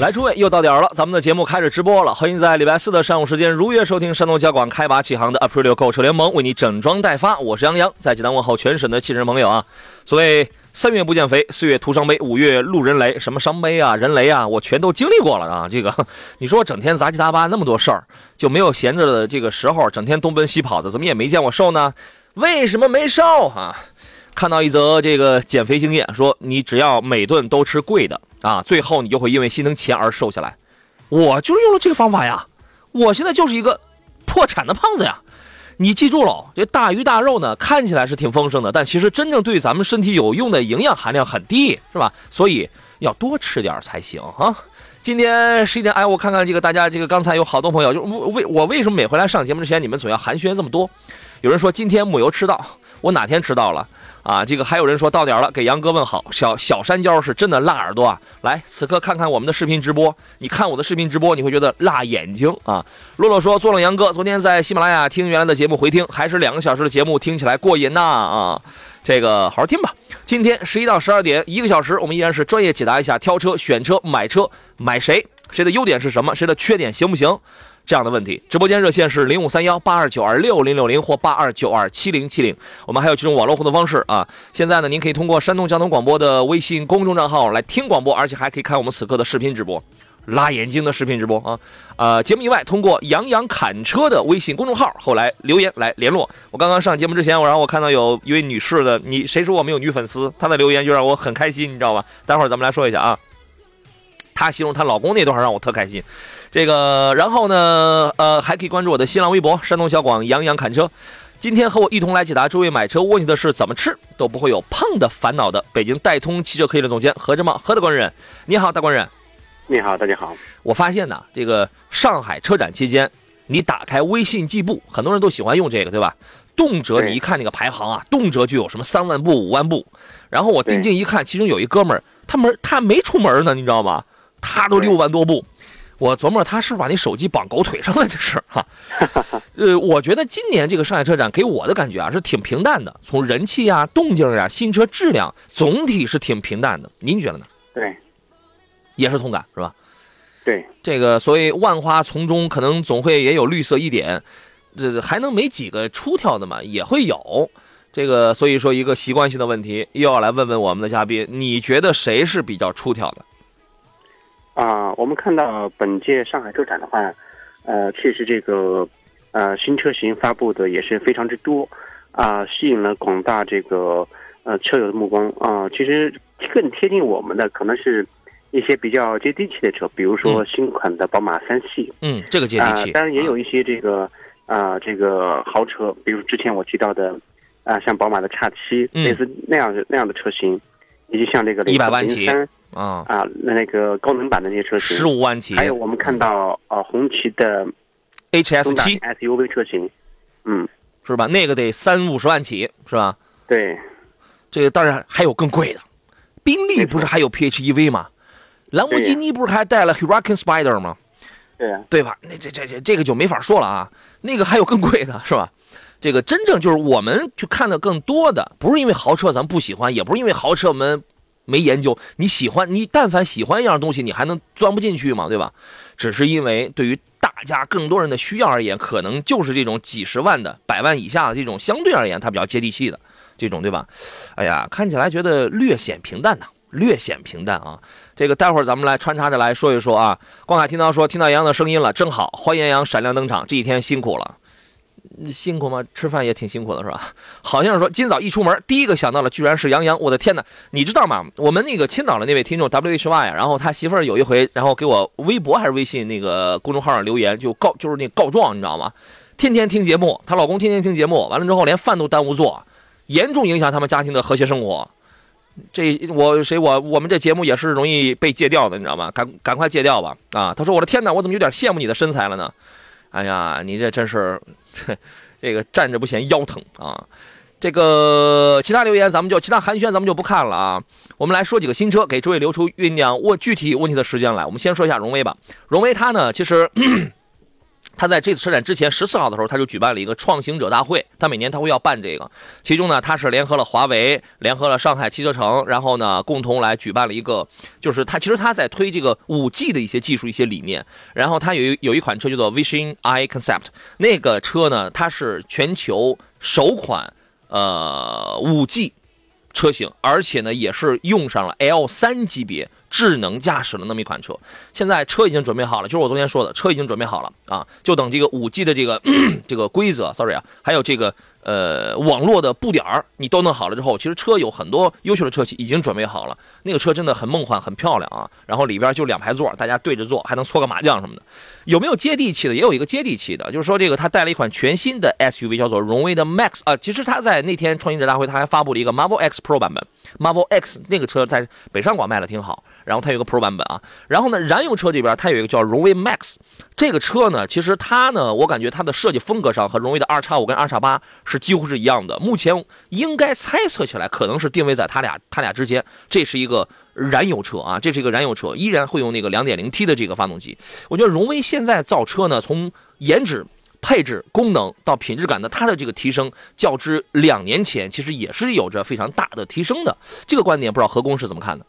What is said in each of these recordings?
来，诸位，又到点儿了，咱们的节目开始直播了。欢迎在礼拜四的上午时间如约收听山东交广开拔启航的 April 购车联盟，为你整装待发。我是杨洋，在济南问候全省的汽车朋友啊。所谓三月不见肥，四月徒伤悲，五月路人雷，什么伤悲啊，人雷啊，我全都经历过了啊。这个，你说我整天杂七杂八那么多事儿，就没有闲着的这个时候，整天东奔西跑的，怎么也没见我瘦呢？为什么没瘦啊？看到一则这个减肥经验，说你只要每顿都吃贵的。啊，最后你就会因为心疼钱而瘦下来。我就是用了这个方法呀，我现在就是一个破产的胖子呀。你记住了，这大鱼大肉呢，看起来是挺丰盛的，但其实真正对咱们身体有用的营养含量很低，是吧？所以要多吃点才行啊。今天十一点，哎，我看看这个大家，这个刚才有好多朋友，就为我为什么每回来上节目之前，你们总要寒暄这么多？有人说今天木油吃到，我哪天迟到了？啊，这个还有人说到点了，给杨哥问好。小小山椒是真的辣耳朵啊！来，此刻看看我们的视频直播，你看我的视频直播，你会觉得辣眼睛啊。洛洛说，做了杨哥，昨天在喜马拉雅听原来的节目回听，还是两个小时的节目，听起来过瘾呐啊！这个好好听吧。今天十一到十二点一个小时，我们依然是专业解答一下挑车、选车、买车，买谁？谁的优点是什么？谁的缺点行不行？这样的问题，直播间热线是零五三幺八二九二六零六零或八二九二七零七零。我们还有几种网络互动方式啊。现在呢，您可以通过山东交通广播的微信公众账号来听广播，而且还可以看我们此刻的视频直播，辣眼睛的视频直播啊。呃，节目以外，通过杨洋侃车的微信公众号后来留言来联络。我刚刚上节目之前，我然后我看到有一位女士的，你谁说我没有女粉丝？她的留言就让我很开心，你知道吧？待会儿咱们来说一下啊。她形容她老公那段让我特开心。这个，然后呢，呃，还可以关注我的新浪微博“山东小广杨洋侃车”。今天和我一同来解答诸位买车问题的是怎么吃都不会有胖的烦恼的。北京戴通汽车科技的总监何志茂，何大官人，你好，大官人。你好，大家好。我发现呢，这个上海车展期间，你打开微信计步，很多人都喜欢用这个，对吧？动辄你一看那个排行啊，动辄就有什么三万步、五万步。然后我定睛一看，其中有一哥们儿，他门他没出门呢，你知道吗？他都六万多步。我琢磨他是不是把你手机绑狗腿上了，这是哈。呃，我觉得今年这个上海车展给我的感觉啊是挺平淡的，从人气啊、动静啊、新车质量，总体是挺平淡的。您觉得呢？对，也是同感是吧？对，这个所谓万花丛中可能总会也有绿色一点，这还能没几个出挑的嘛？也会有这个，所以说一个习惯性的问题，又要来问问我们的嘉宾，你觉得谁是比较出挑的？啊，我们看到本届上海车展的话，呃，确实这个呃新车型发布的也是非常之多，啊，吸引了广大这个呃车友的目光啊。其实更贴近我们的可能是一些比较接地气的车，比如说新款的宝马三系，嗯，这个接地气。当然也有一些这个啊这个豪车，比如之前我提到的啊像宝马的叉七，类似那样的那样的车型，以及像这个一百万起。啊啊，那那个高能版的那些车型，十五万起，还有我们看到啊，红旗的 H S 七 SUV 车型，嗯，是吧？那个得三五十万起，是吧？对，这个当然还有更贵的，宾利不是还有 P H E V 吗？兰博基尼不是还带了 Huracan Spider 吗？对啊，对吧？那这这这这个就没法说了啊，那个还有更贵的，是吧？这个真正就是我们去看的更多的，不是因为豪车咱不喜欢，也不是因为豪车我们。没研究，你喜欢你但凡喜欢一样东西，你还能钻不进去吗？对吧？只是因为对于大家更多人的需要而言，可能就是这种几十万的、百万以下的这种相对而言它比较接地气的这种，对吧？哎呀，看起来觉得略显平淡呐，略显平淡啊。这个待会儿咱们来穿插着来说一说啊。光海听到说听到杨洋的声音了，正好欢迎杨洋闪亮登场，这几天辛苦了。辛苦吗？吃饭也挺辛苦的，是吧？好像是说今早一出门，第一个想到的居然是杨洋。我的天哪！你知道吗？我们那个青岛的那位听众 W H Y 然后他媳妇儿有一回，然后给我微博还是微信那个公众号上留言，就告就是那告状，你知道吗？天天听节目，她老公天天听节目，完了之后连饭都耽误做，严重影响他们家庭的和谐生活。这我谁我我们这节目也是容易被戒掉的，你知道吗？赶赶快戒掉吧！啊，他说我的天哪，我怎么有点羡慕你的身材了呢？哎呀，你这真是，这个站着不嫌腰疼啊！这个其他留言咱们就其他寒暄咱们就不看了啊。我们来说几个新车，给诸位留出酝酿问具体问题的时间来。我们先说一下荣威吧。荣威它呢，其实。他在这次车展之前，十四号的时候，他就举办了一个创行者大会。他每年他会要办这个，其中呢，他是联合了华为，联合了上海汽车城，然后呢，共同来举办了一个，就是他其实他在推这个五 G 的一些技术、一些理念。然后他有有一款车叫做 Vision i Concept，那个车呢，它是全球首款呃五 G 车型，而且呢，也是用上了 L 三级别。智能驾驶的那么一款车，现在车已经准备好了，就是我昨天说的，车已经准备好了啊，就等这个五 G 的这个 这个规则，sorry 啊，还有这个。呃，网络的布点儿你都弄好了之后，其实车有很多优秀的车企已经准备好了。那个车真的很梦幻，很漂亮啊。然后里边就两排座，大家对着坐，还能搓个麻将什么的。有没有接地气的？也有一个接地气的，就是说这个它带了一款全新的 SUV，叫做荣威的 Max 啊。其实它在那天创新者大会，它还发布了一个 Marvel X Pro 版本。Marvel X 那个车在北上广卖的挺好。然后它有个 Pro 版本啊。然后呢，燃油车这边它有一个叫荣威 Max。这个车呢，其实它呢，我感觉它的设计风格上和荣威的二叉五跟二叉八是几乎是一样的。目前应该猜测起来，可能是定位在它俩它俩之间。这是一个燃油车啊，这是一个燃油车，依然会用那个两点零 T 的这个发动机。我觉得荣威现在造车呢，从颜值、配置、功能到品质感的，它的这个提升，较之两年前，其实也是有着非常大的提升的。这个观点不知道何工是怎么看的？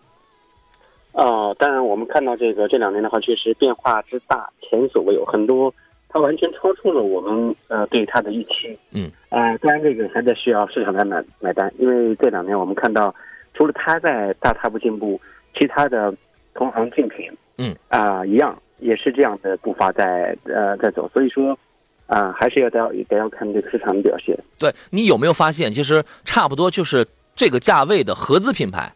啊，当然，我们看到这个这两年的话，确实变化之大，前所未有，很多它完全超出了我们呃对它的预期。嗯，啊，当然这个还在需要市场来买买单，因为这两年我们看到，除了它在大踏步进步，其他的同行竞品，嗯，啊，一样也是这样的步伐在呃在走，所以说，啊，还是要得要得要看这个市场的表现。对你有没有发现，其实差不多就是这个价位的合资品牌。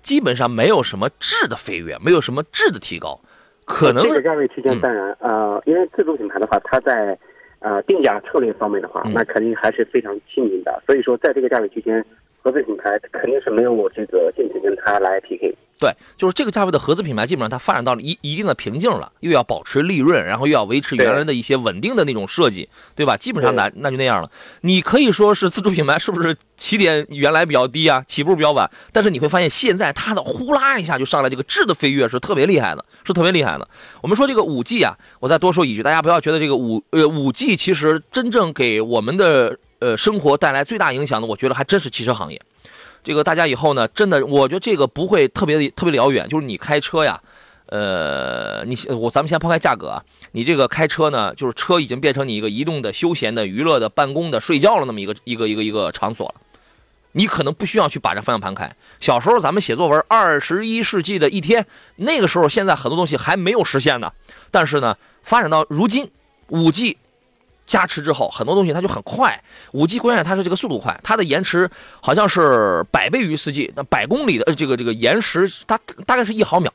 基本上没有什么质的飞跃，没有什么质的提高，可能这个价位区间当然呃，因为自主品牌的话，它在呃定价策略方面的话，那肯定还是非常亲民的。所以说，在这个价位区间，合资品牌肯定是没有我这个竞品跟它来 PK。对，就是这个价位的合资品牌，基本上它发展到了一一定的瓶颈了，又要保持利润，然后又要维持原来的一些稳定的那种设计，对吧？基本上那那就那样了。你可以说是自主品牌是不是起点原来比较低啊，起步比较晚？但是你会发现现在它的呼啦一下就上来，这个质的飞跃是特别厉害的，是特别厉害的。我们说这个五 G 啊，我再多说一句，大家不要觉得这个五呃五 G 其实真正给我们的呃生活带来最大影响的，我觉得还真是汽车行业。这个大家以后呢，真的，我觉得这个不会特别的特别遥远。就是你开车呀，呃，你我咱们先抛开价格啊，你这个开车呢，就是车已经变成你一个移动的、休闲的、娱乐的、办公的、睡觉了那么一个一个一个一个场所了。你可能不需要去把这方向盘开。小时候咱们写作文，二十一世纪的一天，那个时候现在很多东西还没有实现呢。但是呢，发展到如今，五 G。加持之后，很多东西它就很快。五 G 关键它是这个速度快，它的延迟好像是百倍于四 G，那百公里的这个这个延时，它大概是一毫秒。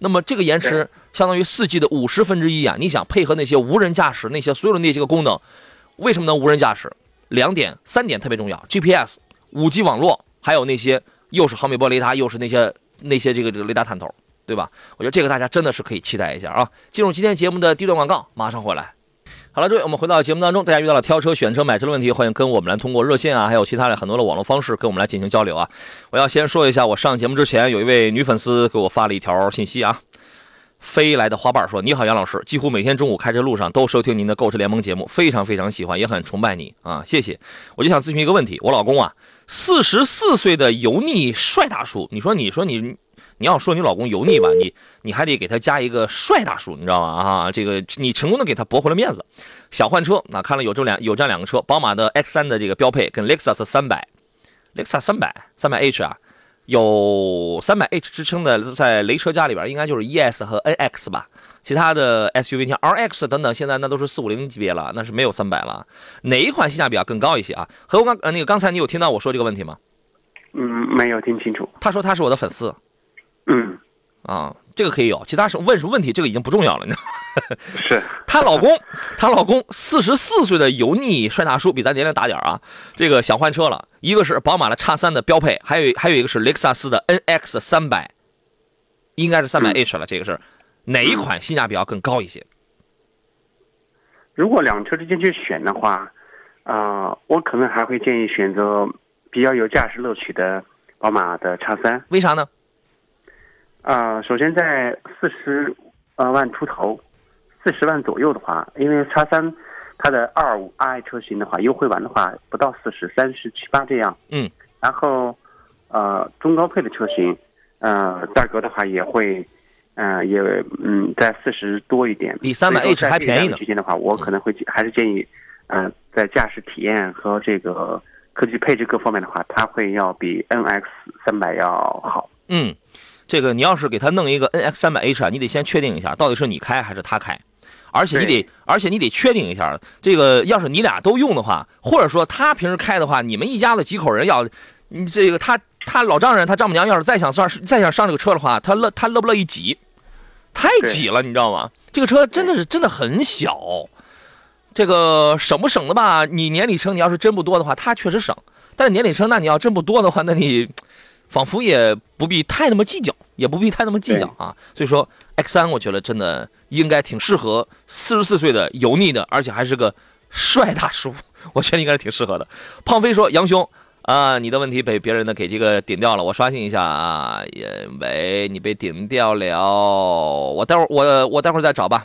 那么这个延迟相当于四 G 的五十分之一啊！你想配合那些无人驾驶那些所有的那些个功能，为什么能无人驾驶？两点三点特别重要：GPS、五 G 网络，还有那些又是毫米波雷达，又是那些那些这个这个雷达探头，对吧？我觉得这个大家真的是可以期待一下啊！进入今天节目的第一段广告，马上回来。好了，诸位，我们回到节目当中。大家遇到了挑车、选车、买车的问题，欢迎跟我们来通过热线啊，还有其他的很多的网络方式跟我们来进行交流啊。我要先说一下，我上节目之前有一位女粉丝给我发了一条信息啊，飞来的花瓣说：“你好，杨老师，几乎每天中午开车路上都收听您的购车联盟节目，非常非常喜欢，也很崇拜你啊，谢谢。我就想咨询一个问题，我老公啊，四十四岁的油腻帅大叔，你说，你说你。”你要说你老公油腻吧，你你还得给他加一个帅大叔，你知道吗？啊，这个你成功的给他驳回了面子。想换车，那看了有这两有这两个车，宝马的 X 三的这个标配跟雷克萨斯三百，雷克萨斯三百三百 H 啊，有三百 H 之称的，在雷车家里边应该就是 ES 和 NX 吧。其他的 SUV 像 RX 等等，现在那都是四五零级别了，那是没有三百了。哪一款性价比要更高一些啊？和我刚呃那个刚才你有听到我说这个问题吗？嗯，没有听清楚。他说他是我的粉丝嗯，啊，这个可以有，其他是问什么问题，这个已经不重要了，你知道吗。是 她老公，她老公四十四岁的油腻帅大叔，比咱年龄大点儿啊。这个想换车了，一个是宝马的叉三的标配，还有还有一个是雷克萨斯的 NX 三百，应该是三百 H 了。这个是哪一款性价比要更高一些？如果两车之间去选的话，啊、我可能还会建议选择比较有驾驶乐趣的宝马的叉三。为啥呢？啊，首先在四十呃万出头，四十万左右的话，因为叉三它的二五 i 车型的话，优惠完的话不到四十，三十七八这样。嗯。然后，呃，中高配的车型，呃，价格的话也会，呃，也嗯在四十多一点。比300所以说 H 还便宜呢区间的话，我可能会还是建议，呃，在驾驶体验和这个科技配置各方面的话，它会要比 NX 三百要好。嗯，这个你要是给他弄一个 NX 三百 H 啊，你得先确定一下到底是你开还是他开，而且你得，而且你得确定一下，这个要是你俩都用的话，或者说他平时开的话，你们一家子几口人要，你这个他他老丈人他丈母娘要是再想上再想上这个车的话，他乐他乐不乐意挤？太挤了，你知道吗？这个车真的是真的很小，这个省不省的吧？你年里程你要是真不多的话，它确实省，但是年里程那你要真不多的话，那你仿佛也不必太那么计较，也不必太那么计较啊。所以说 X 三，我觉得真的应该挺适合四十四岁的油腻的，而且还是个帅大叔，我觉得应该是挺适合的。胖飞说：“杨兄啊，你的问题被别人的给这个顶掉了，我刷新一下啊，因为你被顶掉了，我待会儿我我待会儿再找吧。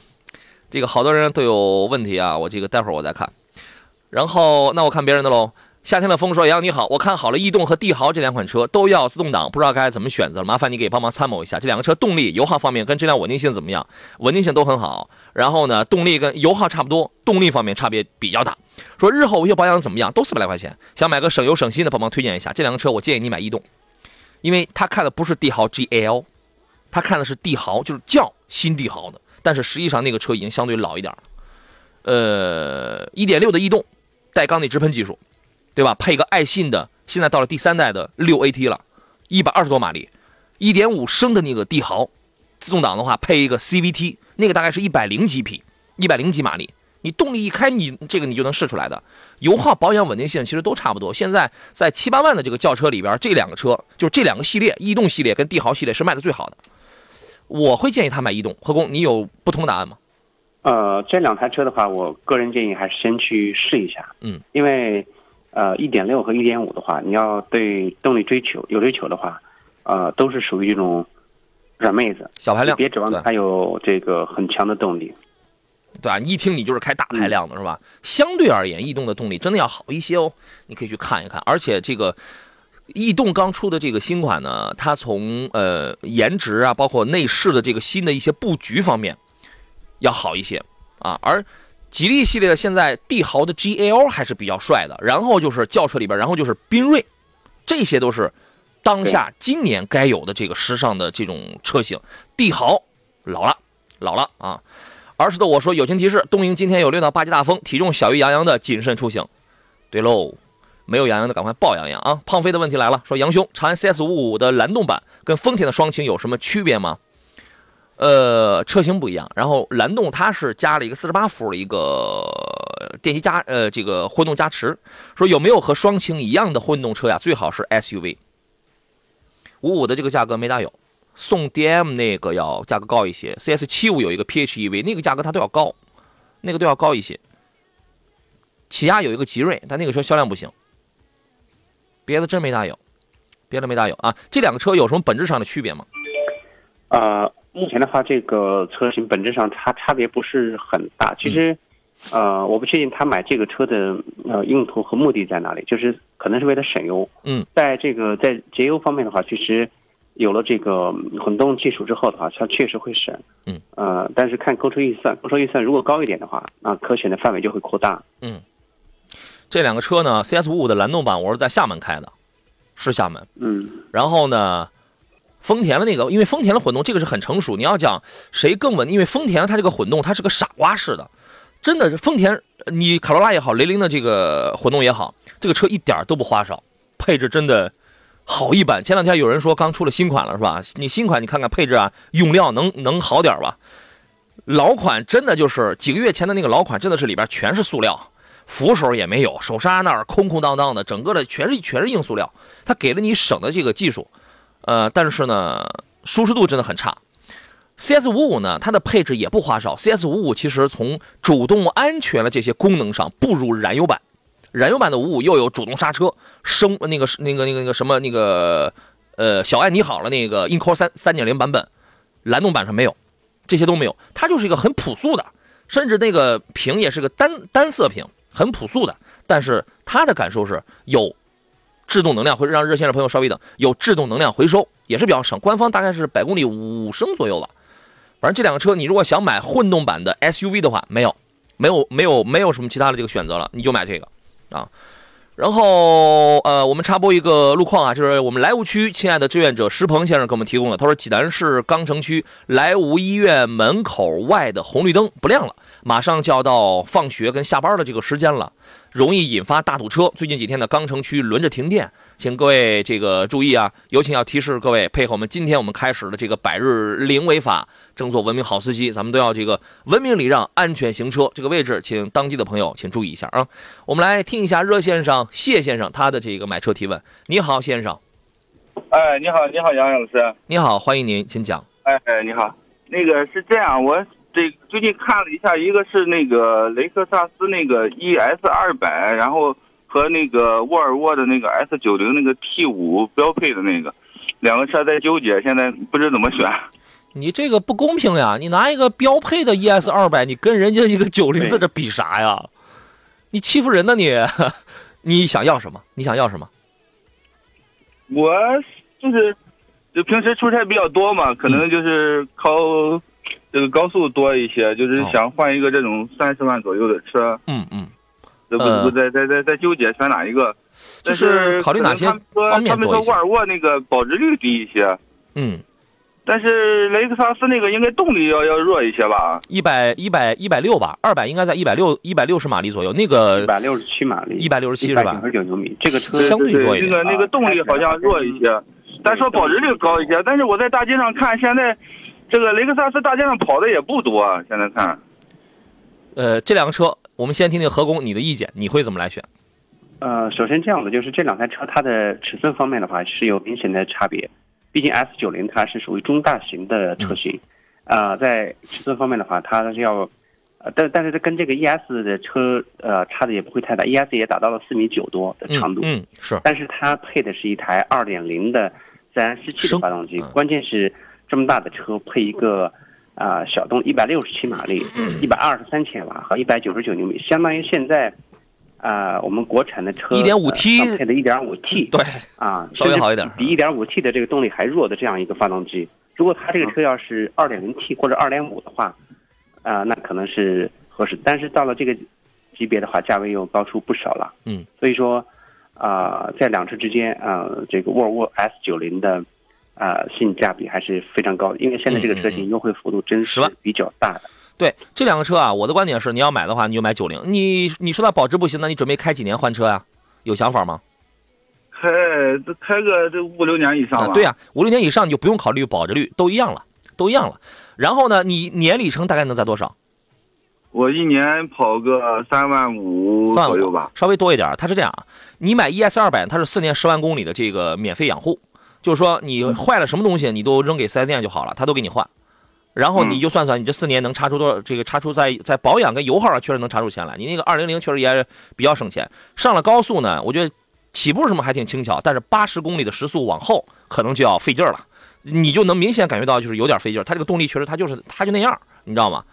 这个好多人都有问题啊，我这个待会儿我再看。然后那我看别人的喽。”夏天的风说：“杨你好，我看好了逸动和帝豪这两款车都要自动挡，不知道该怎么选择，麻烦你给帮忙参谋一下。这两个车动力、油耗方面跟质量稳定性怎么样？稳定性都很好，然后呢，动力跟油耗差不多，动力方面差别比较大。说日后维修保养怎么样？都四百来块钱，想买个省油省心的，帮忙推荐一下。这两个车我建议你买逸动，因为他看的不是帝豪 GL，他看的是帝豪，就是叫新帝豪的，但是实际上那个车已经相对老一点。呃，一点六的逸动带缸内直喷技术。”对吧？配一个爱信的，现在到了第三代的六 AT 了，一百二十多马力，一点五升的那个帝豪，自动挡的话配一个 CVT，那个大概是一百零几匹，一百零几马力，你动力一开，你这个你就能试出来的。油耗、保养、稳定性其实都差不多。现在在七八万的这个轿车里边，这两个车就是这两个系列，逸动系列跟帝豪系列是卖的最好的。我会建议他买逸动。何工，你有不同答案吗？呃，这两台车的话，我个人建议还是先去试一下。嗯，因为。呃，一点六和一点五的话，你要对动力追求有追求的话，呃，都是属于这种软妹子，小排量，别指望它有这个很强的动力。对啊，一听你就是开大排量的，是吧？相对而言，逸动的动力真的要好一些哦，你可以去看一看。而且这个逸动刚出的这个新款呢，它从呃颜值啊，包括内饰的这个新的一些布局方面要好一些啊，而。吉利系列的现在帝豪的 GL 还是比较帅的，然后就是轿车里边，然后就是缤瑞，这些都是当下今年该有的这个时尚的这种车型。帝豪老了，老了啊！儿时的我说友情提示：东营今天有六到八级大风，体重小于杨洋的谨慎出行。对喽，没有杨洋的赶快抱杨洋啊！胖飞的问题来了，说杨兄，长安 CS 五五的蓝动版跟丰田的双擎有什么区别吗？呃，车型不一样，然后蓝动它是加了一个四十八伏的一个电机加呃这个混动加持，说有没有和双擎一样的混动车呀？最好是 SUV。五五的这个价格没大有，宋 DM 那个要价格高一些，CS 七五有一个 PHEV 那个价格它都要高，那个都要高一些。起亚有一个吉瑞，但那个车销量不行。别的真没大有，别的没大有啊。这两个车有什么本质上的区别吗？呃。目前的话，这个车型本质上差差别不是很大。其实，呃，我不确定他买这个车的呃用途和目的在哪里，就是可能是为了省油。嗯，在这个在节油方面的话，其实有了这个混动技术之后的话，它确实会省。嗯，呃，但是看购车预算，购车预算如果高一点的话，那可选的范围就会扩大。嗯，这两个车呢，CS 五五的蓝动版我是在厦门开的，是厦门。嗯，然后呢。丰田的那个，因为丰田的混动这个是很成熟。你要讲谁更稳，因为丰田它这个混动它是个傻瓜式的，真的是丰田，你卡罗拉也好，雷凌的这个混动也好，这个车一点都不花哨，配置真的好一般。前两天有人说刚出了新款了是吧？你新款你看看配置啊，用料能能好点吧？老款真的就是几个月前的那个老款，真的是里边全是塑料，扶手也没有，手刹那儿空空荡荡的，整个的全是全是硬塑料。它给了你省的这个技术，呃，但是呢，舒适度真的很差。CS 五五呢，它的配置也不花哨。CS 五五其实从主动安全的这些功能上不如燃油版，燃油版的五五又有主动刹车，升那个那个那个那个什么那个呃小爱你好了那个 InCore 三三点零版本，蓝动版上没有。这些都没有，它就是一个很朴素的，甚至那个屏也是个单单色屏，很朴素的。但是它的感受是有制动能量，会让热线的朋友稍微等，有制动能量回收，也是比较省。官方大概是百公里五升左右吧。反正这两个车，你如果想买混动版的 SUV 的话，没有，没有，没有，没有什么其他的这个选择了，你就买这个啊。然后，呃，我们插播一个路况啊，就是我们莱芜区亲爱的志愿者石鹏先生给我们提供的。他说，济南市钢城区莱芜医院门口外的红绿灯不亮了，马上就要到放学跟下班的这个时间了，容易引发大堵车。最近几天的钢城区轮着停电。请各位这个注意啊！有请要提示各位配合我们今天我们开始的这个百日零违法，争做文明好司机，咱们都要这个文明礼让、安全行车。这个位置，请当地的朋友请注意一下啊！我们来听一下热线上谢先生他的这个买车提问。你好，先生。哎，你好，你好，杨洋老师。你好，欢迎您，请讲。哎哎，你好，那个是这样，我这最近看了一下，一个是那个雷克萨斯那个 ES 二百，然后。和那个沃尔沃的那个 S 九零那个 T 五标配的那个，两个车在纠结，现在不知怎么选。你这个不公平呀！你拿一个标配的 ES 二百，你跟人家一个九零在这比啥呀？你欺负人呢你！你想要什么？你想要什么？我就是就平时出差比较多嘛，可能就是靠这个高速多一些，就是想换一个这种三十万左右的车。嗯嗯。这不不在在在在纠结选哪一个，就是考虑哪些方面他们说沃尔沃那个保值率低一些，嗯，但是雷克萨斯那个应该动力要要弱一些吧？一百一百一百六吧，二百应该在一百六一百六十马力左右。那个一百六十七马力，一百六十七是吧？九十九牛米，这个车相对弱一点。那个那个动力好像弱一些，但说保值率高一些。但是我在大街上看，现在这个雷克萨斯大街上跑的也不多。啊现在看，呃，这两个车。我们先听听何工你的意见，你会怎么来选？呃，首先这样的就是这两台车它的尺寸方面的话是有明显的差别，毕竟 S 九零它是属于中大型的车型，啊，在尺寸方面的话它是要，呃，但但是它跟这个 ES 的车呃差的也不会太大，ES 也达到了四米九多的长度，嗯是，但是它配的是一台二点零的自然吸气的发动机，关键是这么大的车配一个。啊，小动一百六十七马力，一百二十三千瓦和一百九十九牛米，相当于现在啊，我们国产的车一点五 T 配的一点五 T，对啊，稍微好一点，比一点五 T 的这个动力还弱的这样一个发动机。如果它这个车要是二点零 T 或者二点五的话，啊，那可能是合适。但是到了这个级别的话，价位又高出不少了。嗯，所以说啊，在两车之间啊，这个沃尔沃 S 九零的。啊，性价比还是非常高的，因为现在这个车型优惠幅度真是比较大的。对这两个车啊，我的观点是，你要买的话，你就买九零。你你说它保值不行，那你准备开几年换车呀？有想法吗？开开个这五六年以上吧。对呀，五六年以上你就不用考虑保值率，都一样了，都一样了。然后呢，你年里程大概能在多少？我一年跑个三万五左右吧，稍微多一点。它是这样啊，你买 ES 二百，它是四年十万公里的这个免费养护。就是说，你坏了什么东西，你都扔给四 S 店就好了，他都给你换。然后你就算算，你这四年能查出多少？这个查出在在保养跟油耗上确实能查出钱来。你那个二零零确实也比较省钱。上了高速呢，我觉得起步什么还挺轻巧，但是八十公里的时速往后可能就要费劲了。你就能明显感觉到就是有点费劲。它这个动力确实它就是它就那样，你知道吗？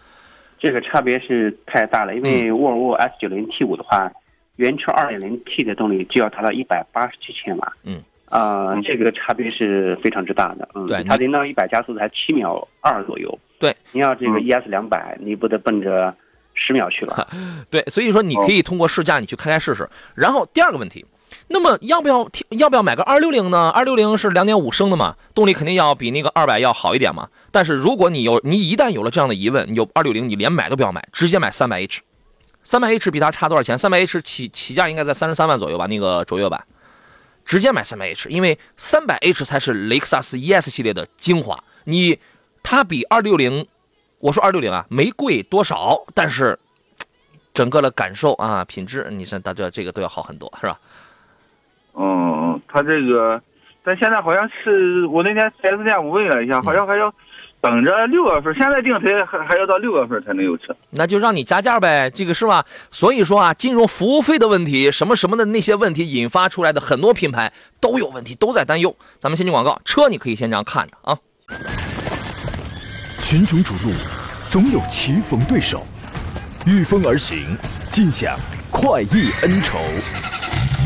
这个差别是太大了，因为沃尔沃 S 九零 T 五的话，原车二点零 T 的动力就要达到一百八十七千瓦。嗯。啊，这个差别是非常之大的，嗯，对，它零到一百加速才七秒二左右，对，你要这个 ES 两百，你不得奔着十秒去了，对，所以说你可以通过试驾，你去开开试试。然后第二个问题，那么要不要要不要买个二六零呢？二六零是两点五升的嘛，动力肯定要比那个二百要好一点嘛。但是如果你有你一旦有了这样的疑问，你有二六零，你连买都不要买，直接买三百 H。三百 H 比它差多少钱？三百 H 起起价应该在三十三万左右吧？那个卓越版，直接买三百 H，因为三百 H 才是雷克萨斯 ES 系列的精华。你它比二六零，我说二六零啊，没贵多少，但是整个的感受啊，品质，你像大家这个都要好很多，是吧？嗯，它这个，但现在好像是我那天 4S 店我问了一下，好像还要等着六月份，现在订车还还要到六月份才能有车。那就让你加价呗，这个是吧？所以说啊，金融服务费的问题，什么什么的那些问题引发出来的很多品牌都有问题，都在担忧。咱们先进广告，车你可以先这样看着啊。群雄逐鹿，总有棋逢对手，御风而行，尽享快意恩仇。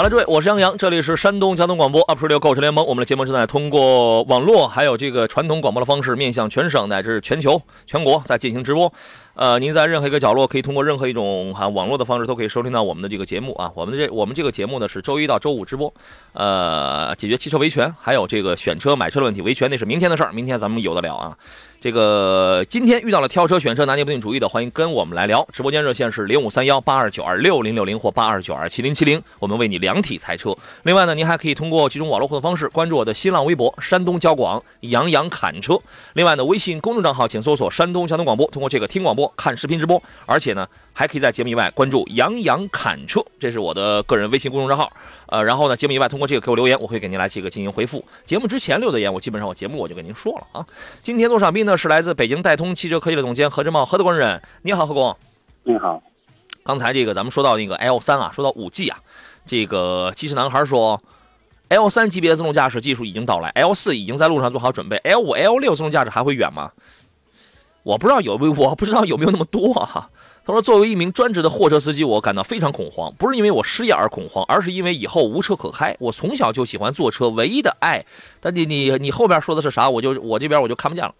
好了，各位，我是杨洋，这里是山东交通广播 Up Radio 购车联盟。我们的节目正在通过网络还有这个传统广播的方式，面向全省乃至全球、全国在进行直播。呃，您在任何一个角落，可以通过任何一种哈网络的方式，都可以收听到我们的这个节目啊。我们的这我们这个节目呢是周一到周五直播，呃，解决汽车维权，还有这个选车买车的问题，维权那是明天的事儿，明天咱们有的聊啊。这个今天遇到了挑车选车拿捏不定主意的，欢迎跟我们来聊。直播间热线是零五三幺八二九二六零六零或八二九二七零七零，我们为你量体裁车。另外呢，您还可以通过几种网络互动方式关注我的新浪微博山东交广杨洋侃车。另外呢，微信公众账号请搜索山东交通广播，通过这个听广播看视频直播，而且呢。还可以在节目以外关注杨洋侃车，这是我的个人微信公众账号。呃，然后呢，节目以外通过这个给我留言，我会给您来这个进行回复。节目之前留的言，我基本上我节目我就给您说了啊。今天做上宾呢是来自北京戴通汽车科技的总监何志茂，何德官人，你好，何工。你好。刚才这个咱们说到那个 L 三啊，说到五 G 啊，这个机智男孩说，L 三级别的自动驾驶技术已经到来，L 四已经在路上做好准备，L 五、L 六自动驾驶还会远吗？我不知道有没有，我不知道有没有那么多哈。他说：“作为一名专职的货车司机，我感到非常恐慌，不是因为我失业而恐慌，而是因为以后无车可开。我从小就喜欢坐车，唯一的爱。但你你你后边说的是啥？我就我这边我就看不见了。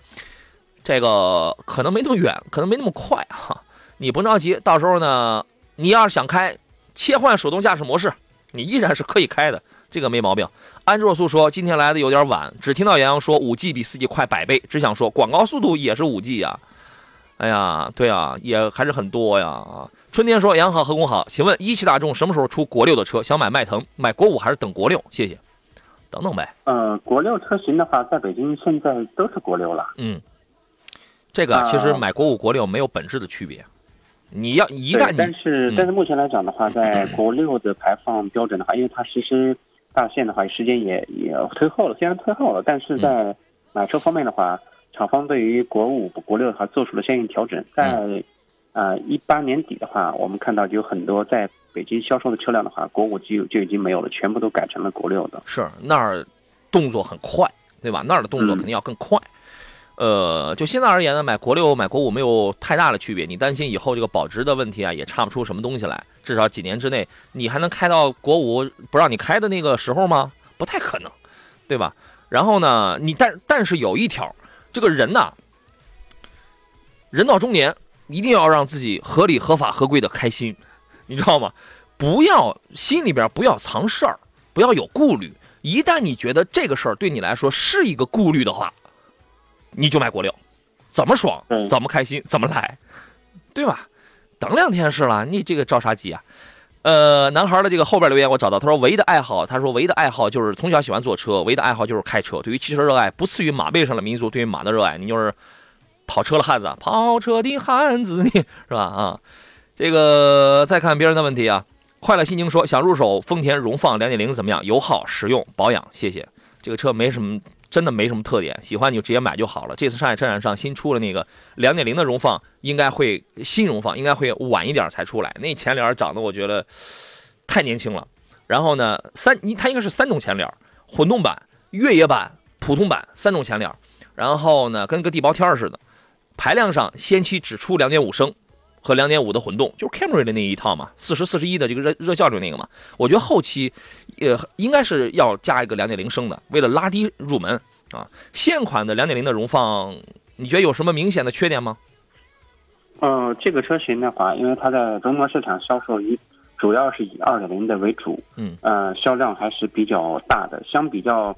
这个可能没那么远，可能没那么快哈。你不着急，到时候呢，你要是想开，切换手动驾驶模式，你依然是可以开的，这个没毛病。”安若素说：“今天来的有点晚，只听到杨洋说五 G 比四 G 快百倍，只想说广告速度也是五 G 呀。”哎呀，对啊，也还是很多呀啊！春天说：“杨好，何工好，请问一汽大众什么时候出国六的车？想买迈腾，买国五还是等国六？谢谢，等等呗。”呃，国六车型的话，在北京现在都是国六了。嗯，这个其实买国五、国六没有本质的区别。你要一旦但是但是目前来讲的话，在 国六的排放标准的话，因为它实施大限的话，时间也也推后了，虽然推后了，但是在买车方面的话。厂方对于国五、国六的话做出了相应调整，在呃一八年底的话，我们看到就有很多在北京销售的车辆的话，国五就就已经没有了，全部都改成了国六的。是那儿动作很快，对吧？那儿的动作肯定要更快。呃，就现在而言呢，买国六、买国五没有太大的区别。你担心以后这个保值的问题啊，也差不出什么东西来。至少几年之内，你还能开到国五不让你开的那个时候吗？不太可能，对吧？然后呢，你但但是有一条。这个人呐，人到中年，一定要让自己合理、合法、合规的开心，你知道吗？不要心里边不要藏事儿，不要有顾虑。一旦你觉得这个事儿对你来说是一个顾虑的话，你就买国六，怎么爽，怎么开心，怎么来，对吧？等两天是了，你这个着啥急啊？呃，男孩的这个后边留言我找到，他说唯一的爱好，他说唯一的爱好就是从小喜欢坐车，唯一的爱好就是开车。对于汽车热爱不次于马背上的民族，对于马的热爱，你就是跑车的汉子，跑车的汉子，你是吧？啊，这个再看别人的问题啊，快乐心情说想入手丰田荣放2.0怎么样？油耗、实用、保养，谢谢。这个车没什么。真的没什么特点，喜欢你就直接买就好了。这次上海车展上新出了那个两点零的荣放，应该会新荣放应该会晚一点才出来。那前脸长得我觉得太年轻了。然后呢，三你它应该是三种前脸，混动版、越野版、普通版三种前脸。然后呢，跟个地包天似的。排量上，先期只出2.5升和两点五的混动，就是 Camry 的那一套嘛，四十四十一的这个热热效率那个嘛。我觉得后期，呃，应该是要加一个两点零升的，为了拉低入门啊。现款的两点零的荣放，你觉得有什么明显的缺点吗？呃，这个车型的话，因为它在中国市场销售以主要是以二点零的为主，嗯，呃，销量还是比较大的。相比较，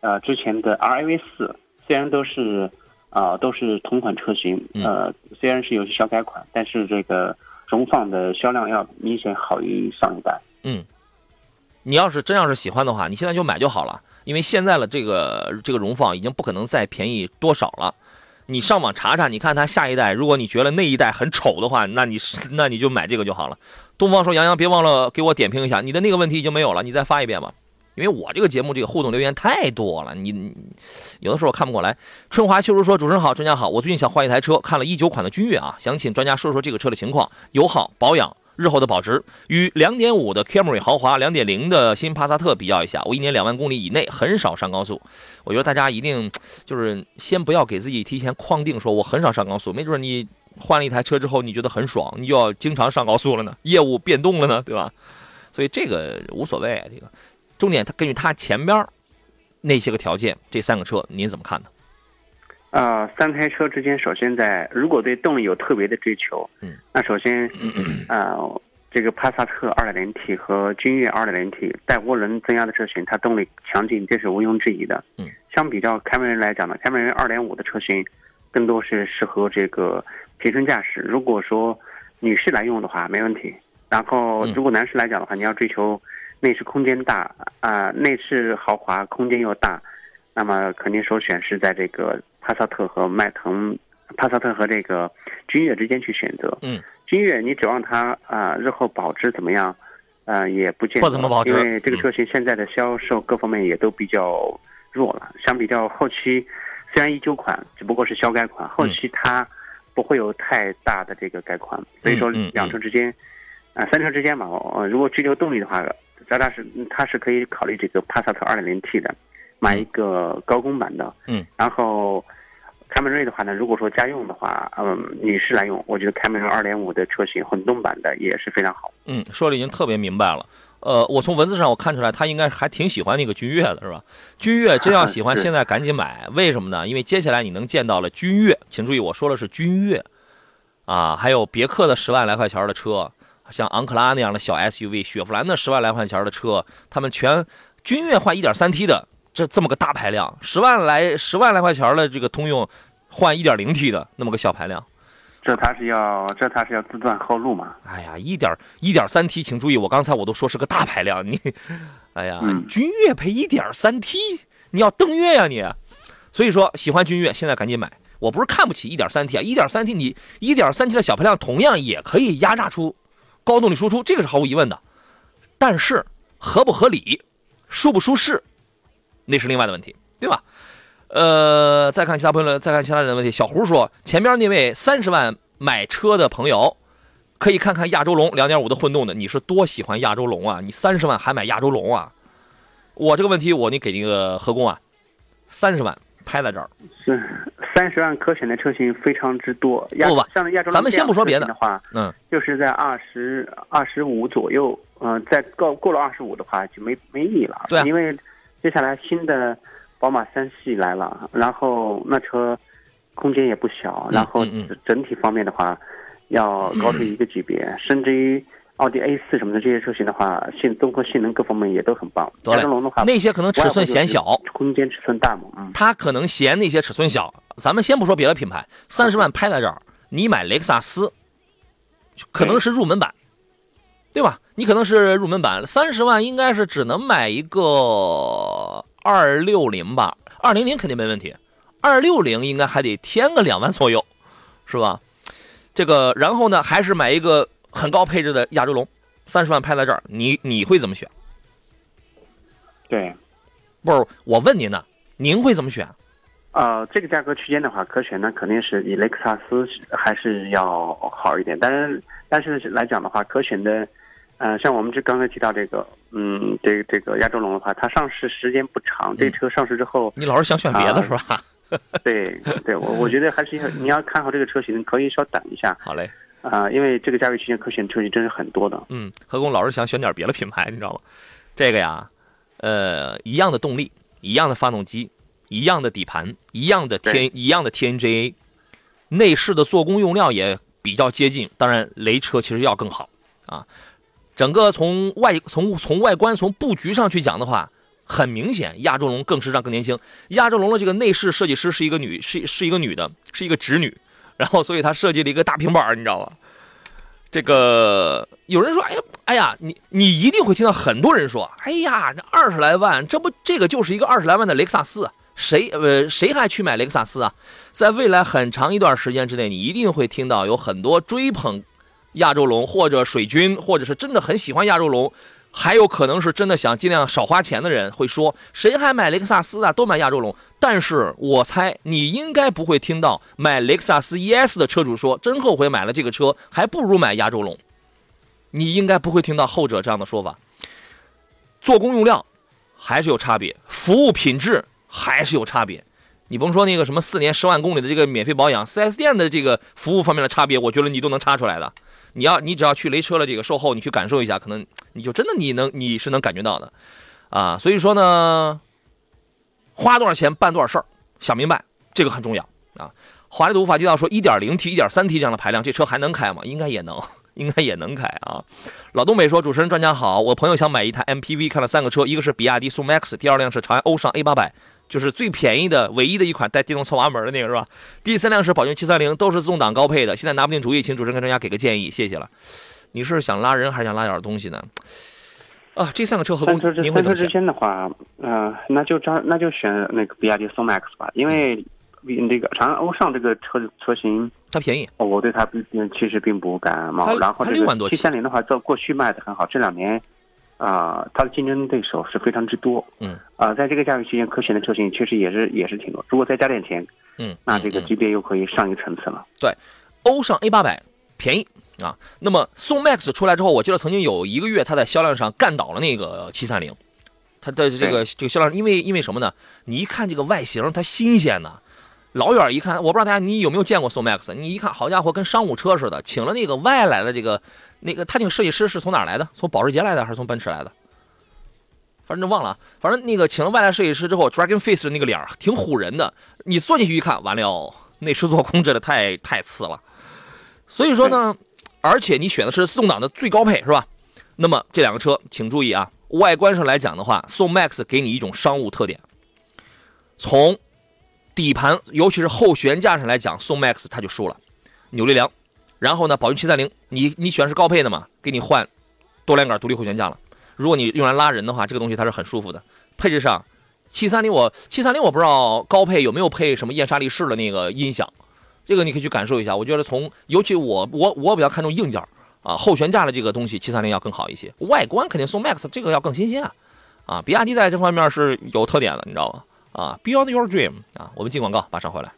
呃，之前的 RAV 四，虽然都是。啊，都是同款车型，呃，虽然是有些小改款，但是这个荣放的销量要明显好于上一代。嗯，你要是真要是喜欢的话，你现在就买就好了，因为现在的这个这个荣放已经不可能再便宜多少了。你上网查查，你看它下一代，如果你觉得那一代很丑的话，那你那你就买这个就好了。东方说：“杨洋，别忘了给我点评一下，你的那个问题已经没有了，你再发一遍吧。”因为我这个节目这个互动留言太多了，你有的时候我看不过来。春华秋如说：“主持人好，专家好，我最近想换一台车，看了一九款的君越啊，想请专家说说这个车的情况，油耗、保养、日后的保值，与两点五的 Camry 豪华、两点零的新帕萨特比较一下。我一年两万公里以内很少上高速，我觉得大家一定就是先不要给自己提前框定，说我很少上高速，没准你换了一台车之后，你觉得很爽，你就要经常上高速了呢，业务变动了呢，对吧？所以这个无所谓，这个。”重点，它根据它前边那些个条件，这三个车您怎么看呢？啊，三台车之间，首先在如果对动力有特别的追求，嗯，那首先，啊，这个帕萨特 2.0T 和君越 2.0T 带涡轮增压的车型，它动力强劲，这是毋庸置疑的。嗯，相比较凯美瑞来讲呢，凯美瑞2.5的车型更多是适合这个平顺驾驶。如果说女士来用的话，没问题。然后，如果男士来讲的话，你要追求。内饰空间大啊，内饰豪华，空间又大，那么肯定首选是在这个帕萨特和迈腾，帕萨特和这个君越之间去选择。嗯，君越你指望它啊日后保值怎么样？呃，也不见不怎么保值，因为这个车型现在的销售各方面也都比较弱了。相比较后期，虽然一九款只不过是小改款，后期它不会有太大的这个改款，所以说两车之间，啊三车之间嘛，如果追求动力的话。扎扎是，他是可以考虑这个帕萨特 2.0T 的，买一个高功版的。嗯，然后凯美瑞的话呢，如果说家用的话，嗯，女士来用，我觉得凯美瑞2.5的车型混动版的也是非常好。嗯，说的已经特别明白了。呃，我从文字上我看出来，他应该还挺喜欢那个君越的，是吧？君越真要喜欢，现在赶紧买。为什么呢？因为接下来你能见到了君越，请注意我说的是君越，啊，还有别克的十万来块钱的车。像昂克拉那样的小 SUV，雪佛兰的十万来块钱的车，他们全君越换 1.3T 的，这这么个大排量，十万来十万来块钱的这个通用换 1.0T 的那么个小排量，这他是要这他是要自断后路嘛？哎呀，一点一点三 T，请注意，我刚才我都说是个大排量，你，哎呀，君越配 1.3T，你要登月呀你，所以说喜欢君越现在赶紧买，我不是看不起 1.3T 啊，1.3T 你 1.3T 的小排量同样也可以压榨出。高动力输出，这个是毫无疑问的，但是合不合理、舒不舒适，那是另外的问题，对吧？呃，再看其他朋友，再看其他人的问题。小胡说，前边那位三十万买车的朋友，可以看看亚洲龙两点五的混动的。你是多喜欢亚洲龙啊？你三十万还买亚洲龙啊？我这个问题，我你给那个何工啊，三十万拍在这儿。是。三十万可选的车型非常之多，不吧，像亚洲咱们先不说别的的话，嗯，就是在二十二十五左右，嗯，在过过了二十五的话就没没意义了，对，因为接下来新的宝马三系来了，然后那车空间也不小，然后整体方面的话要高出一个级别，甚至于。奥迪 A 四什么的这些车型的话，性综合性能各方面也都很棒。亚洲龙的话，那些可能尺寸显小，空间尺寸大嘛。嗯，它可能嫌那些尺寸小。咱们先不说别的品牌，三十万拍在这儿，你买雷克萨斯，可能是入门版，对吧？你可能是入门版，三十万应该是只能买一个二六零吧？二零零肯定没问题，二六零应该还得添个两万左右，是吧？这个，然后呢，还是买一个。很高配置的亚洲龙，三十万拍在这儿，你你会怎么选？对，不是我问您呢，您会怎么选？呃，这个价格区间的话，可选呢肯定是以雷克萨斯还是要好一点。但是但是来讲的话，可选的，呃，像我们这刚才提到这个，嗯，这这个亚洲龙的话，它上市时间不长，这车上市之后，你老是想选别的是吧？对对，我我觉得还是要你要看好这个车型，可以稍等一下好嘞，啊、因为这个价位区间可选车型真是很多的。嗯，何工老是想选点别的品牌，你知道吗？这个呀，呃，一样的动力，一样的发动机，一样的底盘，一样的天，一样的 TNGA，内饰的做工用料也比较接近。当然，雷车其实要更好啊。整个从外从从外观从布局上去讲的话，很明显，亚洲龙更时尚更年轻。亚洲龙的这个内饰设计师是一个女，是是一个女的，是一个直女，然后所以他设计了一个大平板，你知道吧？这个有人说，哎呀，哎呀，你你一定会听到很多人说，哎呀，这二十来万，这不这个就是一个二十来万的雷克萨斯，谁呃谁还去买雷克萨斯啊？在未来很长一段时间之内，你一定会听到有很多追捧亚洲龙或者水军，或者是真的很喜欢亚洲龙，还有可能是真的想尽量少花钱的人会说，谁还买雷克萨斯啊？都买亚洲龙。但是我猜你应该不会听到买雷克萨斯 ES 的车主说，真后悔买了这个车，还不如买亚洲龙。你应该不会听到后者这样的说法。做工用料还是有差别，服务品质还是有差别。你甭说那个什么四年十万公里的这个免费保养，4S 店的这个服务方面的差别，我觉得你都能查出来的。你要你只要去雷车的这个售后，你去感受一下，可能你就真的你能你是能感觉到的，啊，所以说呢，花多少钱办多少事儿，想明白这个很重要啊。华丽的无法接到说 1.0T、1.3T 这样的排量，这车还能开吗？应该也能，应该也能开啊。老东北说，主持人专家好，我朋友想买一台 MPV，看了三个车，一个是比亚迪宋 MAX，第二辆是长安欧尚 A 八百。就是最便宜的、唯一的一款带电动侧滑门的那个是吧？第三辆是宝骏七三零，都是自动挡高配的。现在拿不定主意，请主持人跟专家给个建议，谢谢了。你是想拉人还是想拉点东西呢？啊，这三个车合公车之三车之您会怎么选？间的话，呃，那就张那就选那个比亚迪宋 MAX 吧，因为那个长安欧尚这个车车型，它便宜，哦我对它并其实并不感冒。然后它这6万多起个七三零的话，在过去卖的很好，这两年啊、它的竞争对手是非常之多。嗯啊、在这个价位区间可选的车型确实也是也是挺多。如果再加点钱，嗯，那这个嗯嗯级别又可以上一个层次了。对欧尚 A 八百便宜啊。那么宋 MAX 出来之后，我记得曾经有一个月它在销量上干倒了那个七三零，它的这个这个销量，因为因为什么呢？你一看这个外形，它新鲜呐。老远一看，我不知道大家你有没有见过宋 MAX？你一看，好家伙，跟商务车似的，请了那个外来的这个那个，他那个设计师是从哪来的？从保时捷来的还是从奔驰来的？反正忘了啊，反正那个请了外来设计师之后，Dragon Face 的那个脸儿挺唬人的。你坐进去一看，完了，内饰做工真的太太次了。所以说呢，而且你选的是自动挡的最高配，是吧？那么这两个车，请注意啊，外观上来讲的话，宋 MAX 给你一种商务特点，从底盘，尤其是后悬架上来讲，宋 MAX 它就输了，扭力梁。然后呢，宝骏七三零，你你选是高配的嘛，给你换多连杆独立后悬架了。如果你用来拉人的话，这个东西它是很舒服的。配置上，七三零我七三零我不知道高配有没有配什么燕莎力士的那个音响，这个你可以去感受一下。我觉得从尤其我我我比较看重硬件啊，后悬架的这个东西七三零要更好一些。外观肯定宋 MAX 这个要更新鲜啊，啊，比亚迪在这方面是有特点的，你知道吗？啊，Beyond Your Dream 啊，我们进广告，马上回来。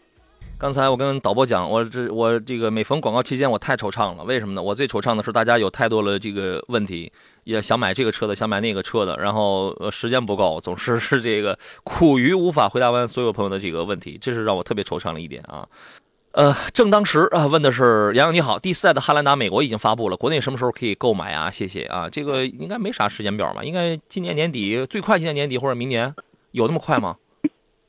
刚才我跟导播讲，我这我这个每逢广告期间，我太惆怅了。为什么呢？我最惆怅的是大家有太多的这个问题，也想买这个车的，想买那个车的，然后呃时间不够，总是是这个苦于无法回答完所有朋友的这个问题，这是让我特别惆怅的一点啊。呃，正当时啊，问的是杨洋你好，第四代的汉兰达美国已经发布了，国内什么时候可以购买啊？谢谢啊，这个应该没啥时间表吧？应该今年年底，最快今年年底或者明年，有那么快吗？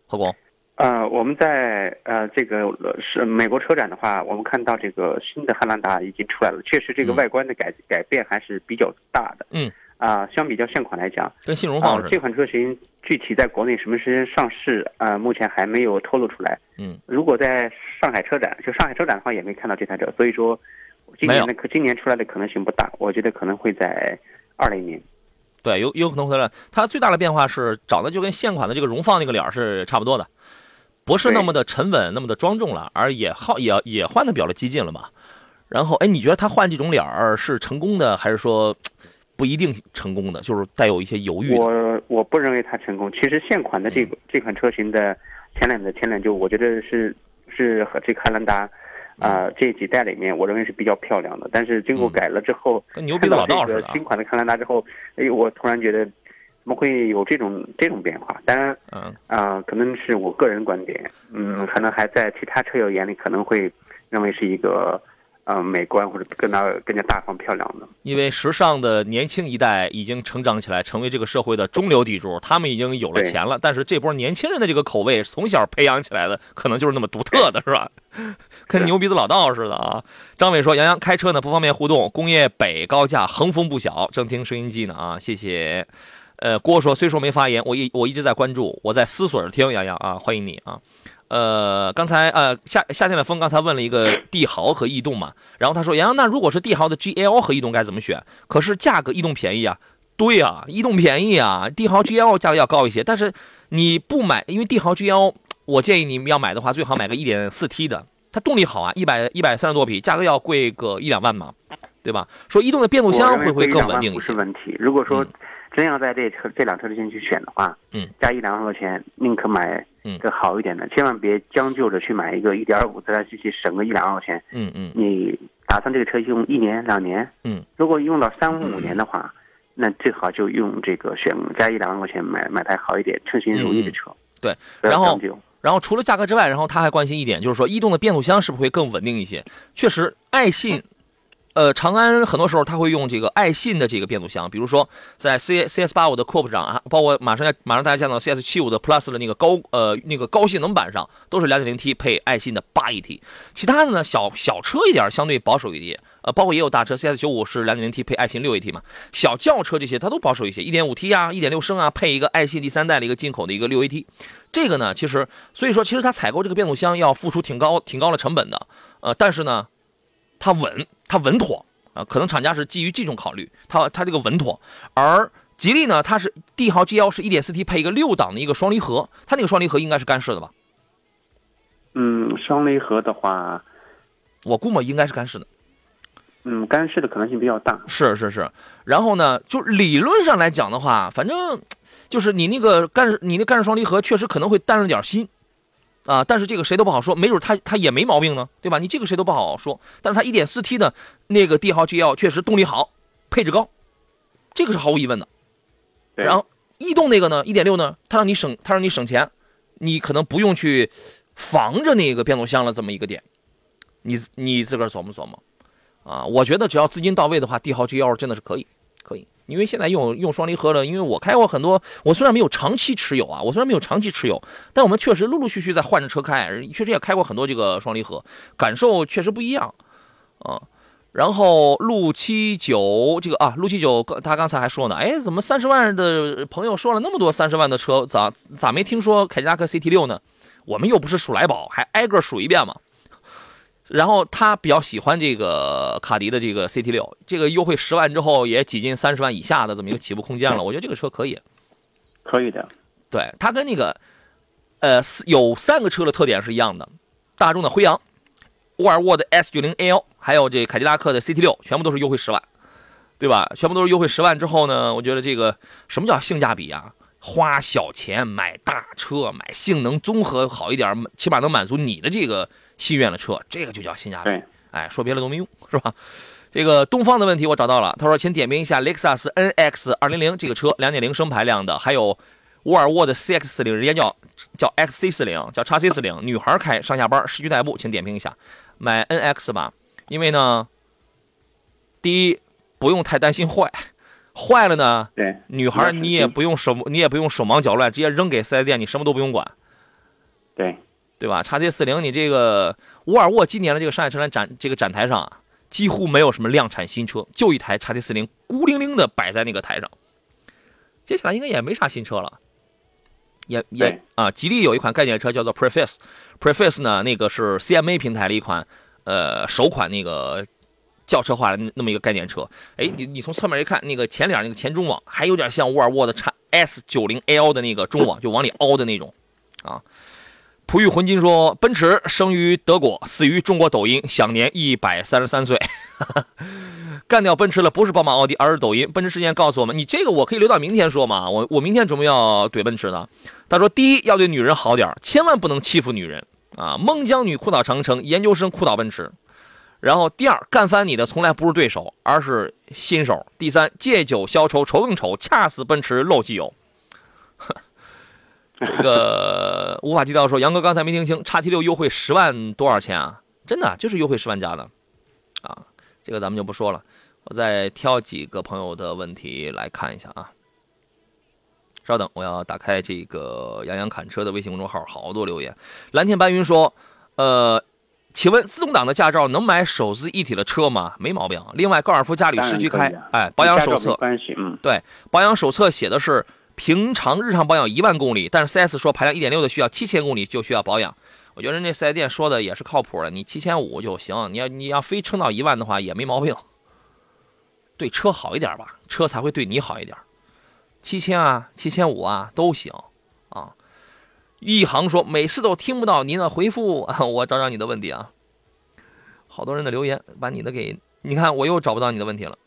何工？呃，我们在呃这个呃是美国车展的话，我们看到这个新的汉兰达已经出来了，确实这个嗯外观的改、改变还是比较大的。嗯。啊、相比较现款来讲，跟新荣啊、放。这款车型具体在国内什么时间上市，啊，目前还没有透露出来。嗯，如果在上海车展，就上海车展的话，也没看到这台车，所以说今年的可今年出来的可能性不大，我觉得可能会在二零年。对，有有可能会来。它最大的变化是长得就跟现款的这个荣放那个脸儿是差不多的，不是那么的沉稳，那么的庄重了，而也好也也换的比较的激进了嘛。然后，哎，你觉得他换这种脸儿是成功的，还是说不一定成功的？就是带有一些犹豫。我我不认为它成功。其实现款的这嗯个、这款车型的前脸的前脸，就我觉得是是和这个汉兰达，啊、这几代里面，我认为是比较漂亮的。但是经过嗯改了之后，跟牛逼的老道似的。新款的汉兰达之后，哎，我突然觉得怎么会有这种这种变化？当然，嗯啊、可能是我个人观点，嗯，可能还在其他车友眼里可能会认为是一个，呃，美观或者更加更加大方漂亮的。因为时尚的年轻一代已经成长起来，成为这个社会的中流砥柱，他们已经有了钱了。但是这波年轻人的这个口味，从小培养起来的，可能就是那么独特的，是吧？跟牛鼻子老道似的啊！张伟说：“杨洋开车呢不方便互动，工业北高架横风不小，正听收音机呢啊，谢谢。”呃，郭说：“虽说没发言，我一我一直在关注，我在思索着听。杨洋啊，欢迎你啊。呃，刚才呃夏夏天的风刚才问了一个帝豪和逸动嘛，然后他说杨洋，那如果是帝豪的 GL 和逸动该怎么选？可是价格逸动便宜啊。对啊、逸动便宜啊，帝豪 GL 价格要高一些，但是你不买，因为帝豪 GL，我建议你们要买的话，最好买个 1.4T 的，它动力好啊，一百一百三十多匹，价格要贵个一两万嘛，对吧？说逸动的变速箱会不会更稳定一些？不是问题。如果说嗯真要在这车这辆车之间去选的话，嗯，加一两万块钱，宁可买嗯个好一点的，千万别将就着去买一个1.5自然吸气，省个一两万块钱。嗯嗯你打算这个车用一年两年，嗯，如果用到三五年的话，那最好就用这个选加一两万块钱买买台好一点、称心如意的车。嗯对，然后然后除了价格之外，然后他还关心一点，就是说逸动的变速箱是不是会更稳定一些？确实，爱信，呃，长安很多时候他会用这个爱信的这个变速箱，比如说在 C C S 八五的 Coupe 上啊，包括马上要马上大家见到 C S 七五的 Plus 的那个高呃那个高性能版上，都是 2.0T 配爱信的八 AT。其他的呢，小小车一点相对保守一点，呃，包括也有大车 C S 九五是 2.0T 配爱信六 AT 嘛，小轿车这些它都保守一些，1.5T 啊，1.6升啊，配一个爱信第三代的一个进口的一个六 AT。这个呢，其实所以说，其实它采购这个变速箱要付出挺高挺高的成本的，呃，但是呢，它稳，它稳妥啊、可能厂家是基于这种考虑，它它这个稳妥，而吉利呢，它是帝豪 GL 是 1.4T 配一个六档的一个双离合，它那个双离合应该是干式的吧？嗯，双离合的话，我估摸应该是干式的，嗯，干式的可能性比较大。是是是。然后呢，就理论上来讲的话，反正就是你那个干，你那干式双离合确实可能会担了点心。啊，但是这个谁都不好说，没准他他也没毛病呢，对吧？你这个谁都不好说。但是它 1.4T 的那个帝豪 GL 确实动力好，配置高，这个是毫无疑问的。然后逸动那个呢，1.6呢，它让你省，它让你省钱，你可能不用去防着那个变速箱了这么一个点，你你自个儿琢磨琢磨啊。我觉得只要资金到位的话，帝豪 GL 真的是可以，可以。因为现在用用双离合的，因为我开过很多，我虽然没有长期持有啊，我虽然没有长期持有，但我们确实陆陆续续在换着车开，确实也开过很多这个双离合，感受确实不一样啊。然后陆七九这个啊，陆七九他刚才还说呢，哎，怎么三十万的朋友说了那么多三十万的车，咋咋没听说凯迪拉克 CT 六呢？我们又不是数来宝，还挨个数一遍吗。然后他比较喜欢这个卡迪的这个 CT 六，这个优惠十万之后也挤进三十万以下的这么一个起步空间了，我觉得这个车可以。可以的。对，它跟那个呃有三个车的特点是一样的，大众的辉昂、沃尔沃的 S 九零 L，还有这凯迪拉克的 CT 六，全部都是优惠十万，对吧？全部都是优惠十万之后呢，我觉得这个什么叫性价比啊？花小钱买大车，买性能综合好一点，起码能满足你的这个心愿的车，这个就叫性价比。对，哎，说别的都没用，是吧？这个东方的问题我找到了，他说，请点评一下雷克萨斯 NX 二零零这个车两点零升排量的，还有沃尔沃的 CX 四零人家叫叫 XC 四零叫 x C 四零女孩开上下班，市区代步，请点评一下，买 NX 吧，因为呢，第一不用太担心坏，坏了呢，对，女孩你也不用手你也不用手忙脚乱，直接扔给 4S 店，你什么都不用管。对，对吧？叉 T 四零，你这个沃尔沃今年的这个上海车展展这个展台上啊，几乎没有什么量产新车，就一台叉 T 四零孤零零的摆在那个台上。接下来应该也没啥新车了，也也啊，吉利有一款概念车叫做 Preface，Preface 呢那个是 CMA 平台的一款呃首款那个轿车化的那么一个概念车。哎，你你从侧面一看，那个前脸那个前中网还有点像沃尔沃的叉 S 九零 L 的那个中网，就往里凹的那种啊。璞玉浑金说：“奔驰生于德国，死于中国抖音，享年一百三十三岁。干掉奔驰了，不是宝马、奥迪，而是抖音。奔驰事件告诉我们，你这个我可以留到明天说嘛。我我明天准备要怼奔驰的。他说，第一要对女人好点，千万不能欺负女人啊。孟姜女哭倒长城，研究生哭倒奔驰。然后第二，干翻你的从来不是对手，而是新手。第三，借酒消愁愁更愁，恰似奔驰漏机油。这个无法提到说，杨哥刚才没听清，叉 T 六优惠十万多少钱啊？真的就是优惠十万加的啊！这个咱们就不说了，我再挑几个朋友的问题来看一下啊。稍等，我要打开这个杨洋侃车的微信公众号，好多留言。蓝天白云说，呃。请问自动挡的驾照能买手自一体的车吗？没毛病。另外，高尔夫家里市区开，哎，保养手册关系，嗯，对，保养手册写的是平常日常保养一万公里，但是 4S 说排量一点六的需要七千公里就需要保养。我觉得人家四 S 店说的也是靠谱的，你七千五就行。你要你要非撑到一万的话也没毛病。对车好一点吧，车才会对你好一点。七千啊，七千五啊都行啊。一航说：“每次都听不到您的回复，我找找你的问题啊。好多人的留言，把你的给你看，我又找不到你的问题了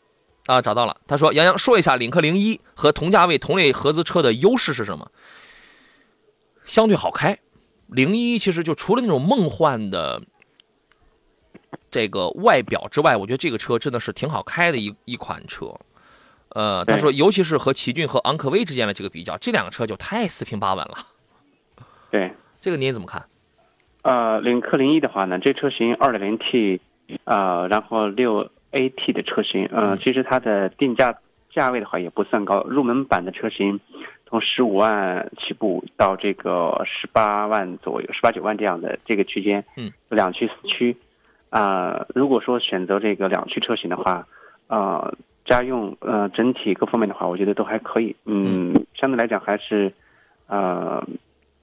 啊，找到了。他说：‘杨洋说一下领克零一和同价位同类合资车的优势是什么？’相对好开，零一其实就除了那种梦幻的这个外表之外，我觉得这个车真的是挺好开的一一款车。呃，他说，尤其是和奇骏和昂科威之间的这个比较，这两个车就太四平八稳了。”对，这个您怎么看？呃，领克零一的话呢，这车型二点零 T，呃，然后六 AT 的车型，呃，其实它的定价价位的话也不算高，入门版的车型从十五万起步到这个十八万左右，十八九万这样的这个区间，嗯，两驱四驱，啊，如果说选择这个两驱车型的话，呃，家用呃整体各方面的话，我觉得都还可以，嗯，相对来讲还是，呃。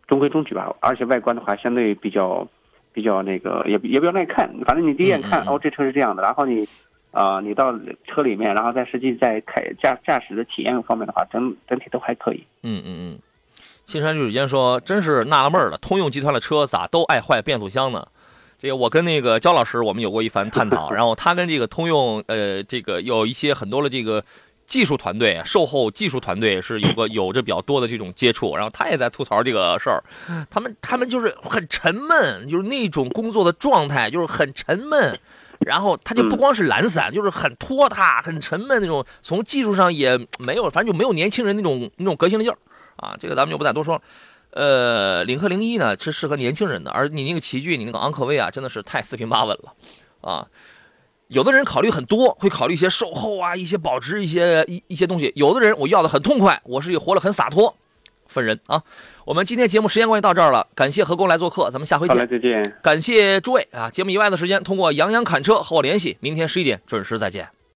中规中矩吧，而且外观的话，相对比较，比较那个，也也比较耐看。反正你第一眼看，哦，这车是这样的。然后你，啊，你到车里面，然后再实际在开驾驾驶的体验方面的话，整整体都还可以。嗯嗯嗯。新山绿水间说：“真是纳了闷了，通用集团的车咋都爱坏变速箱呢？”这个我跟那个焦老师我们有过一番探讨，然后他跟这个通用，呃，这个有一些很多的这个。技术团队、售后技术团队是有个有着比较多的这种接触，然后他也在吐槽这个事儿。他们他们就是很沉闷，就是那种工作的状态就是很沉闷，然后它就不光是懒散，就是很拖沓、很沉闷那种。从技术上也没有，反正就没有年轻人那种那种革新的劲儿啊。这个咱们就不再多说了。呃，领克零一呢是适合年轻人的，而你那个奇骏、你那个昂科威啊，真的是太四平八稳了啊。有的人考虑很多，会考虑一些售后啊，一些保值，一些一一些东西。有的人我要的很痛快，我是活得很洒脱，分人啊。我们今天节目时间关系到这儿了，感谢何工来做客，咱们下回见。再见。感谢诸位啊，节目以外的时间通过杨洋侃车和我联系，明天十一点准时再见。